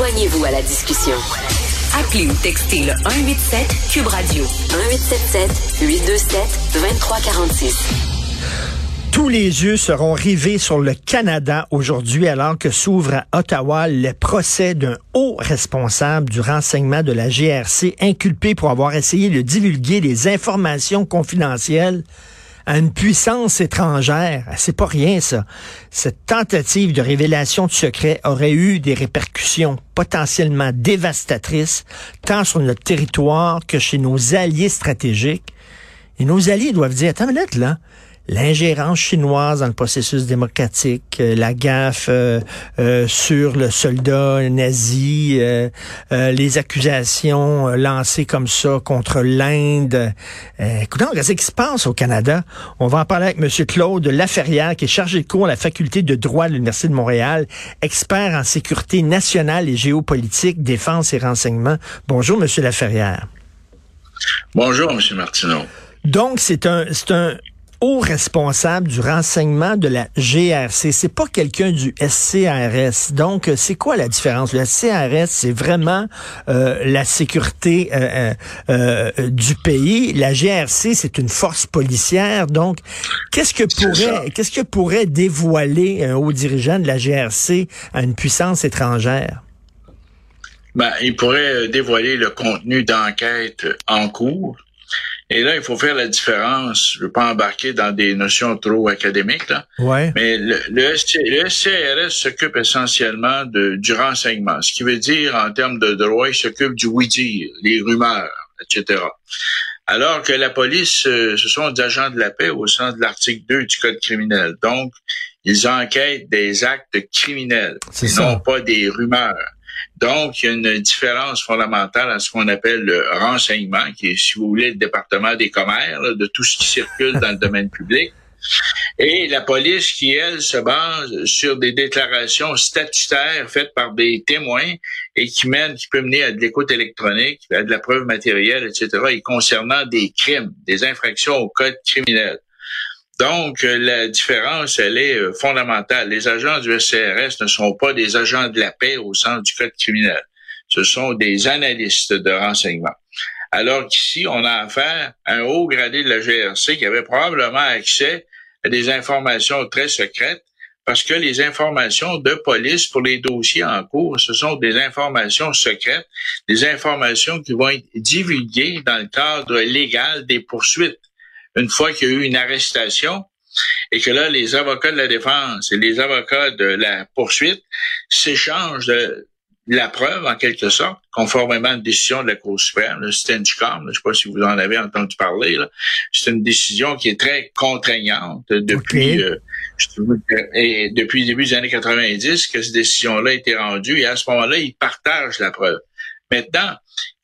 Joignez-vous à la discussion. Appelez ou textez le 187 Cube Radio 1877 827 2346. Tous les yeux seront rivés sur le Canada aujourd'hui alors que s'ouvre à Ottawa le procès d'un haut responsable du renseignement de la GRC inculpé pour avoir essayé de divulguer des informations confidentielles à une puissance étrangère. C'est pas rien, ça. Cette tentative de révélation de secrets aurait eu des répercussions potentiellement dévastatrices, tant sur notre territoire que chez nos alliés stratégiques. Et nos alliés doivent dire, attends là, l'ingérence chinoise dans le processus démocratique, euh, la gaffe euh, euh, sur le soldat nazi, les accusations lancées comme ça contre l'Inde. écoutez, qu'est-ce qui se passe au Canada? On va en parler avec M. Claude Laferrière, qui est chargé de cours à la faculté de droit de l'Université de Montréal, expert en sécurité nationale et géopolitique, défense et renseignement. Bonjour, M. Laferrière. Bonjour, M. Martineau. Donc, c'est un, c'est un, haut responsable du renseignement de la GRC. C'est pas quelqu'un du SCRS. Donc, euh, c'est quoi la différence? Le SCRS, c'est vraiment euh, la sécurité euh, euh, du pays. La GRC, c'est une force policière. Donc, qu'est-ce que pourrait, qu'est-ce que pourrait dévoiler un haut dirigeant de la GRC à une puissance étrangère? Ben, il pourrait dévoiler le contenu d'enquête en cours, et là, il faut faire la différence. Je veux pas embarquer dans des notions trop académiques, là. Ouais. Mais le, le, SCRS s'occupe essentiellement de, du renseignement. Ce qui veut dire, en termes de droit, il s'occupe du oui-dire, les rumeurs, etc. Alors que la police, euh, ce sont des agents de la paix au sens de l'article 2 du Code criminel. Donc, ils enquêtent des actes criminels, et non pas des rumeurs. Donc, il y a une différence fondamentale à ce qu'on appelle le renseignement, qui est, si vous voulez, le département des commerces, de tout ce qui circule dans le domaine public. Et la police qui, elle, se base sur des déclarations statutaires faites par des témoins et qui mènent, qui peut mener à de l'écoute électronique, à de la preuve matérielle, etc., et concernant des crimes, des infractions au code criminel. Donc, la différence, elle est euh, fondamentale. Les agents du SCRS ne sont pas des agents de la paix au sens du code criminel. Ce sont des analystes de renseignement. Alors qu'ici, on a affaire à un haut gradé de la GRC qui avait probablement accès à des informations très secrètes parce que les informations de police pour les dossiers en cours, ce sont des informations secrètes, des informations qui vont être divulguées dans le cadre légal des poursuites une fois qu'il y a eu une arrestation et que là, les avocats de la défense et les avocats de la poursuite s'échangent de la preuve, en quelque sorte, conformément à une décision de la Cour suprême, le Stenchcom, je ne sais pas si vous en avez entendu parler, c'est une décision qui est très contraignante depuis euh, et depuis le début des années 90 que cette décision-là a été rendue et à ce moment-là, ils partagent la preuve. Maintenant,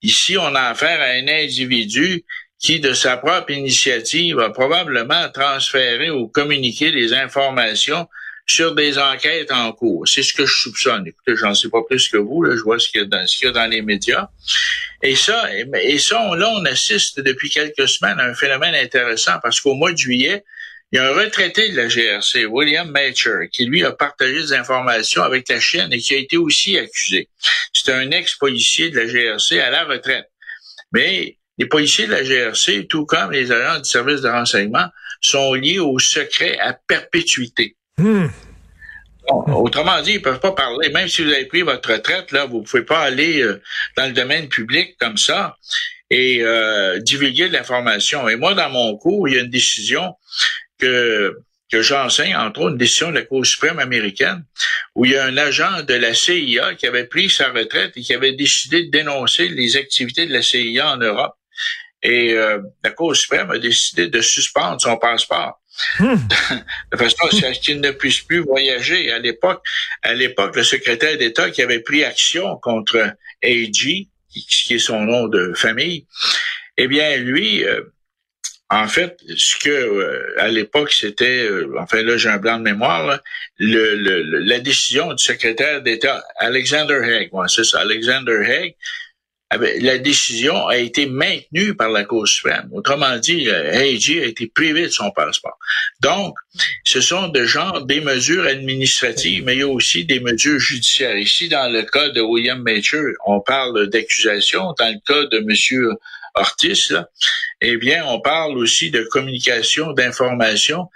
ici, on a affaire à un individu qui, de sa propre initiative, a probablement transféré ou communiqué des informations sur des enquêtes en cours. C'est ce que je soupçonne. Écoutez, j'en sais pas plus que vous, là, je vois ce qu'il y a dans, y a dans les médias. Et ça, et ça, là, on assiste depuis quelques semaines à un phénomène intéressant parce qu'au mois de juillet, il y a un retraité de la GRC, William Matcher, qui lui a partagé des informations avec la Chine et qui a été aussi accusé. C'est un ex-policier de la GRC à la retraite. Mais les policiers de la GRC, tout comme les agents du service de renseignement, sont liés au secret à perpétuité. Hmm. autrement dit, ils peuvent pas parler. Même si vous avez pris votre retraite, là, vous pouvez pas aller euh, dans le domaine public comme ça et euh, divulguer de l'information. Et moi, dans mon cours, il y a une décision que que j'enseigne, entre autres, une décision de la Cour suprême américaine, où il y a un agent de la CIA qui avait pris sa retraite et qui avait décidé de dénoncer les activités de la CIA en Europe. Et euh, la Cour suprême a décidé de suspendre son passeport. Hmm. de façon à ce qu'il ne puisse plus voyager. À l'époque, à l'époque, le secrétaire d'État qui avait pris action contre AG, qui est son nom de famille, eh bien, lui, euh, en fait, ce que euh, à l'époque c'était, enfin là j'ai un blanc de mémoire, le, la décision du secrétaire d'État Alexander Haig, ouais, c'est ça, Alexander Haig, la décision a été maintenue par la Cour suprême. Autrement dit, Haji a été privé de son passeport. Donc, ce sont de genre des mesures administratives, mais il y a aussi des mesures judiciaires. Ici, dans le cas de William Major, on parle d'accusation. Dans le cas de Monsieur Ortiz, là, eh bien, on parle aussi de communication d'informations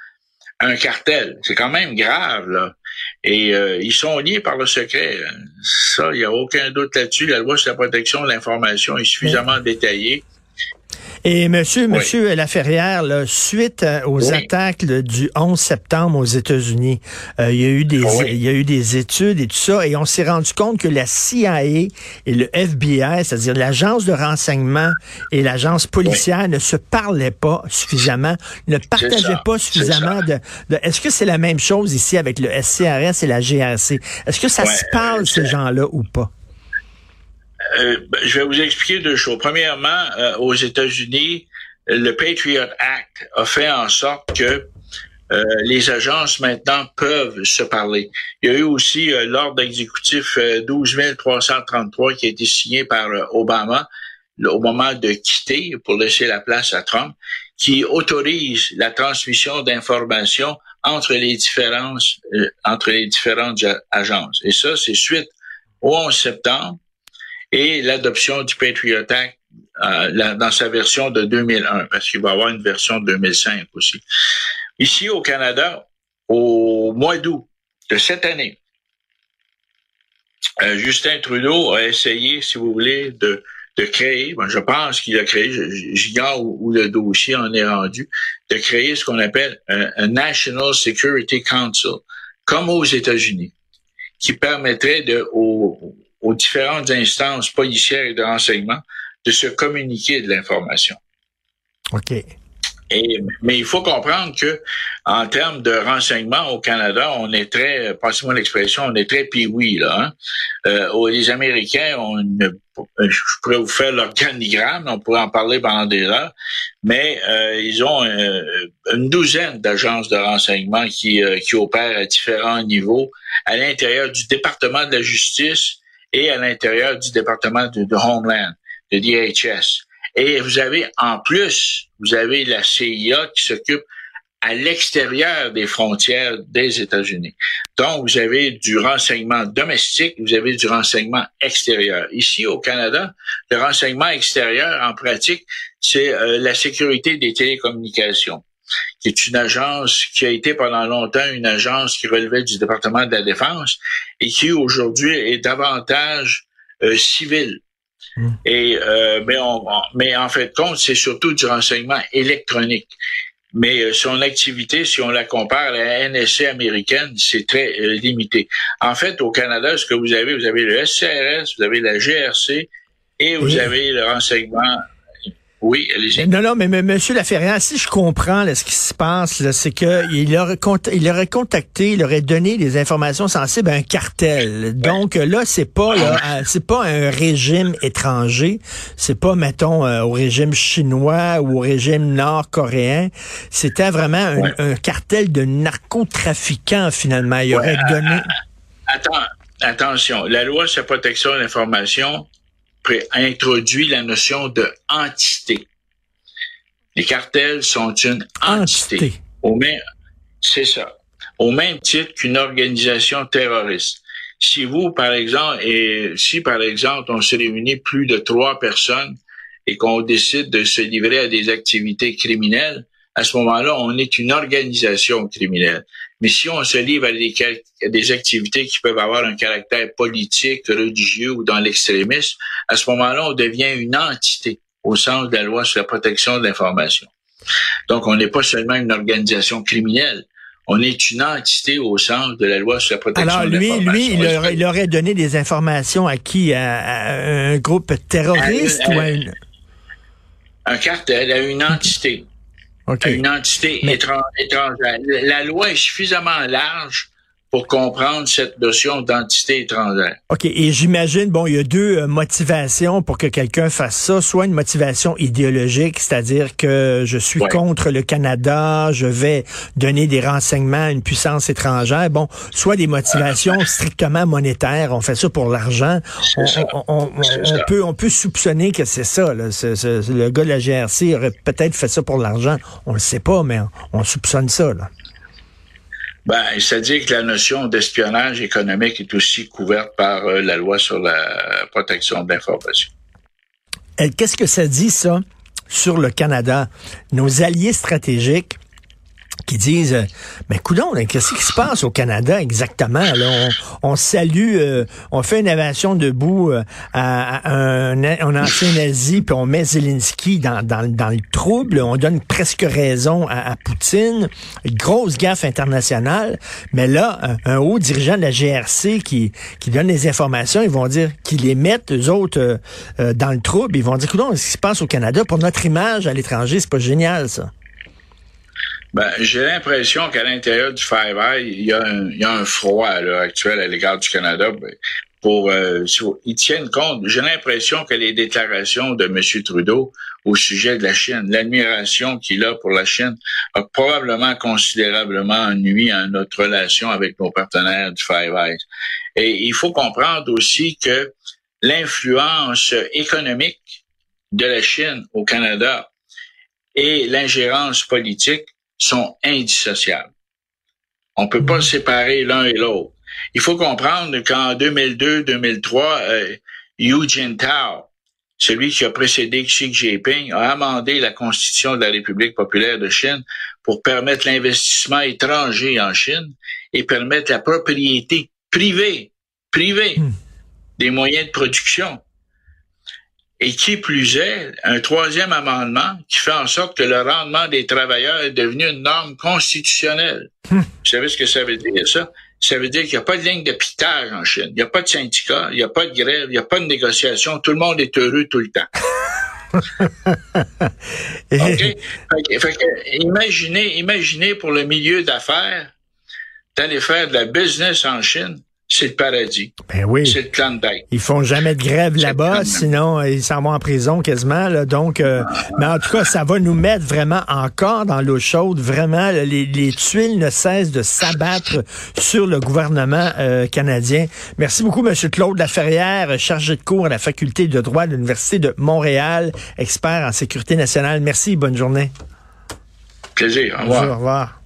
un cartel. C'est quand même grave, là. Et euh, ils sont liés par le secret. Ça, il n'y a aucun doute là-dessus. La loi sur la protection de l'information est suffisamment détaillée et monsieur, monsieur Laferrière, là, suite euh, aux attaques du 11 septembre aux États-Unis, euh, il y a eu des il y a eu des études et tout ça, et on s'est rendu compte que la CIA et le FBI, c'est-à-dire l'agence de renseignement et l'agence policière, ne se parlaient pas suffisamment, ne partageaient pas suffisamment de, de Est-ce que c'est la même chose ici avec le SCRS et la GRC Est-ce que ça se parle ces gens-là ou pas? Euh, ben, je vais vous expliquer deux choses. Premièrement, euh, aux États-Unis, le Patriot Act a fait en sorte que euh, les agences maintenant peuvent se parler. Il y a eu aussi l'ordre exécutif 12 333 qui a été signé par Obama au moment de quitter pour laisser la place à Trump, qui autorise la transmission d'informations entre les différences entre les différentes agences. Et ça, c'est suite au 11 septembre et l'adoption du Patriot Act euh, dans sa version de 2001, parce qu'il va y avoir une version de 2005 aussi. Ici au Canada, au mois d'août de cette année, euh, Justin Trudeau a essayé, si vous voulez, de, de créer, je pense qu'il a créé, j'ignore où, où, le dossier en est rendu, de créer ce qu'on appelle un, National Security Council, comme aux États-Unis, qui permettrait de, aux différentes instances policières et de renseignement de se communiquer de l'information. OK. Et, mais il faut comprendre que en termes de renseignement au Canada, on est très, passez-moi l'expression, on est très pioui là. Hein? Euh, les Américains, on je pourrais vous faire l'organigramme, on pourrait en parler pendant des heures, mais euh, ils ont euh, une douzaine d'agences de renseignement qui, euh, qui opèrent à différents niveaux à l'intérieur du département de la justice et à l'intérieur du département de, Homeland, de DHS. Et vous avez en plus, vous avez la CIA qui s'occupe à l'extérieur des frontières des États-Unis. Donc, vous avez du renseignement domestique, vous avez du renseignement extérieur. Ici, au Canada, le renseignement extérieur, en pratique, c'est euh, la sécurité des télécommunications qui est une agence qui a été pendant longtemps une agence qui relevait du département de la Défense et qui aujourd'hui est davantage euh, civile. Hmm. Et euh, mais, on, mais en fait compte, c'est surtout du renseignement électronique. Mais euh, son activité, si on la compare à la NSA américaine, c'est très limité. En fait, au Canada, ce que vous avez, vous avez le SCRS, vous avez la GRC et vous avez le renseignement oui, allez-y. Non, non, mais, mais Monsieur Laferrière, si je comprends là, ce qui se passe, c'est que il aurait, il aurait contacté, il aurait donné des informations sensibles à un cartel. Donc là, c'est pas là, c'est pas un régime étranger, c'est pas mettons euh, au régime chinois ou au régime nord-coréen. C'était vraiment un, cartel de narcotrafiquants finalement. Il aurait donné. Attends, attention, la loi sur la protection de l'information introduit la notion de entité. Les cartels sont une entité. Au même, c'est ça. Au même titre qu'une organisation terroriste. Si vous, par exemple, et si par exemple on se réunit plus de trois personnes et qu'on décide de se livrer à des activités criminelles, à ce moment-là, on est une organisation criminelle. Mais si on se livre à des, activités qui peuvent avoir un caractère politique, religieux ou dans l'extrémisme, à ce moment-là, on devient une entité au sens de la loi sur la protection de l'information. Donc, on n'est pas seulement une organisation criminelle, on est une entité au sens de la loi sur la protection de l'information. Alors, lui, lui, il aurait, donné des informations à qui? À, un groupe terroriste ou à une... Un cartel, à une entité une entité étrangère. La loi est suffisamment large pour comprendre cette notion d'entité étrangère. OK. Et j'imagine, bon, il y a deux euh, motivations pour que quelqu'un fasse ça. Soit une motivation idéologique, c'est-à-dire que je suis contre le Canada, je vais donner des renseignements à une puissance étrangère. Bon, soit des motivations strictement monétaires. On fait ça pour l'argent. On, peut, on peut soupçonner que c'est ça. Là. le gars de la GRC aurait peut-être fait ça pour l'argent. On le sait pas, mais on soupçonne ça. Là. Ben, c'est-à-dire que la notion d'espionnage économique est aussi couverte par euh, la loi sur la protection de l'information. Qu'est-ce que ça dit, ça, sur le Canada? Nos alliés stratégiques qui disent euh, mais coudon, qu'est-ce qui se passe au Canada exactement? Là on, salue euh, on fait une invasion debout euh, à, un, ancien nazi puis on met Zelensky dans, dans, dans, le trouble, on donne presque raison à, Poutine, grosse gaffe internationale, mais là un, haut dirigeant de la GRC qui qui donne les informations, ils vont dire qu'ils les mettent eux autres dans le trouble, ils vont dire coudon, qu'est-ce qui se passe au Canada? Pour notre image à l'étranger, c'est pas génial ça. Ben, j'ai l'impression qu'à l'intérieur du Five Eye, il y a un, il y a un froid à actuel à l'égard du Canada. Ben, pour, euh, ils tiennent compte. J'ai l'impression que les déclarations de M. Trudeau au sujet de la Chine, l'admiration qu'il a pour la Chine, a probablement considérablement nuit à notre relation avec nos partenaires du Five Eyes. Et il faut comprendre aussi que l'influence économique de la Chine au Canada et l'ingérence politique sont indissociables. On peut pas séparer l'un et l'autre. Il faut comprendre qu'en 2002-2003, euh, Hu Jintao, celui qui a précédé Xi Jinping, a amendé la Constitution de la République populaire de Chine pour permettre l'investissement étranger en Chine et permettre la propriété privée, privée hmm. des moyens de production. Et qui plus est, un troisième amendement qui fait en sorte que le rendement des travailleurs est devenu une norme constitutionnelle. Hmm. Vous savez ce que ça veut dire, ça? Ça veut dire qu'il n'y a pas de ligne de piquetage en Chine. Il n'y a pas de syndicat, il n'y a pas de grève, il n'y a pas de négociation. Tout le monde est heureux tout le temps. OK? imaginez, imaginez pour le milieu d'affaires d'aller faire de la business en Chine c'est le paradis. Ben oui. C'est le Klondike. Ils font jamais de grève là-bas, sinon euh, ils s'en vont en prison quasiment. Là, donc, euh, mais en tout cas, ça va nous mettre vraiment encore dans l'eau chaude. Vraiment, les, les, tuiles ne cessent de s'abattre sur le gouvernement euh, canadien. Merci beaucoup, Monsieur Claude Laferrière, chargé de cours à la faculté de droit de l'université de Montréal, expert en sécurité nationale. Merci, bonne journée. Plaisir. Au revoir. au revoir.